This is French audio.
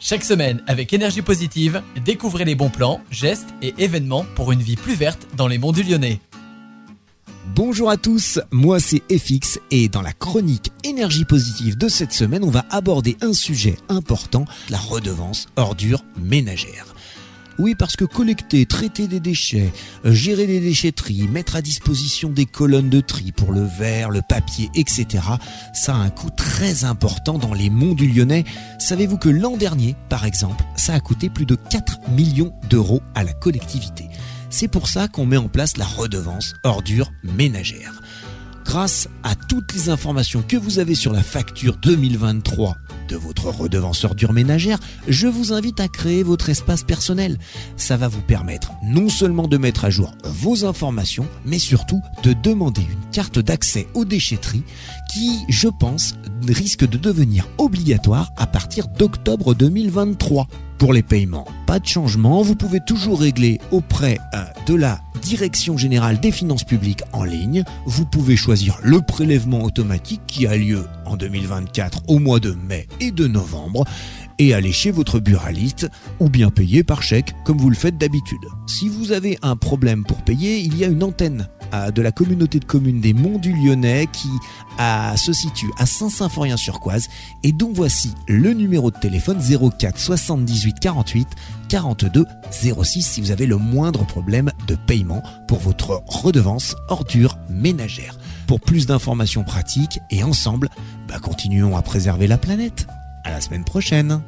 Chaque semaine, avec énergie positive, découvrez les bons plans, gestes et événements pour une vie plus verte dans les monts du Lyonnais. Bonjour à tous, moi c'est FX et dans la chronique énergie positive de cette semaine, on va aborder un sujet important, la redevance ordure ménagère. Oui, parce que collecter, traiter des déchets, euh, gérer des déchetteries, mettre à disposition des colonnes de tri pour le verre, le papier, etc., ça a un coût très important dans les monts du Lyonnais. Savez-vous que l'an dernier, par exemple, ça a coûté plus de 4 millions d'euros à la collectivité. C'est pour ça qu'on met en place la redevance ordure ménagère. Grâce à toutes les informations que vous avez sur la facture 2023 de votre redevance ordure ménagère, je vous invite à créer votre espace personnel. Ça va vous permettre non seulement de mettre à jour vos informations, mais surtout de demander une carte d'accès aux déchetteries qui, je pense, risque de devenir obligatoire à partir d'octobre 2023. Pour les paiements, pas de changement, vous pouvez toujours régler auprès euh, de la Direction générale des finances publiques en ligne. Vous pouvez choisir le prélèvement automatique qui a lieu en 2024 au mois de mai et de novembre et aller chez votre buraliste ou bien payer par chèque comme vous le faites d'habitude. Si vous avez un problème pour payer, il y a une antenne de la communauté de communes des Monts du Lyonnais qui se situe à Saint-Symphorien-sur-Coise et dont voici le numéro de téléphone 04 78 48 42 06 si vous avez le moindre problème de paiement pour votre redevance ordure ménagère. Pour plus d'informations pratiques et ensemble, bah, continuons à préserver la planète. À la semaine prochaine.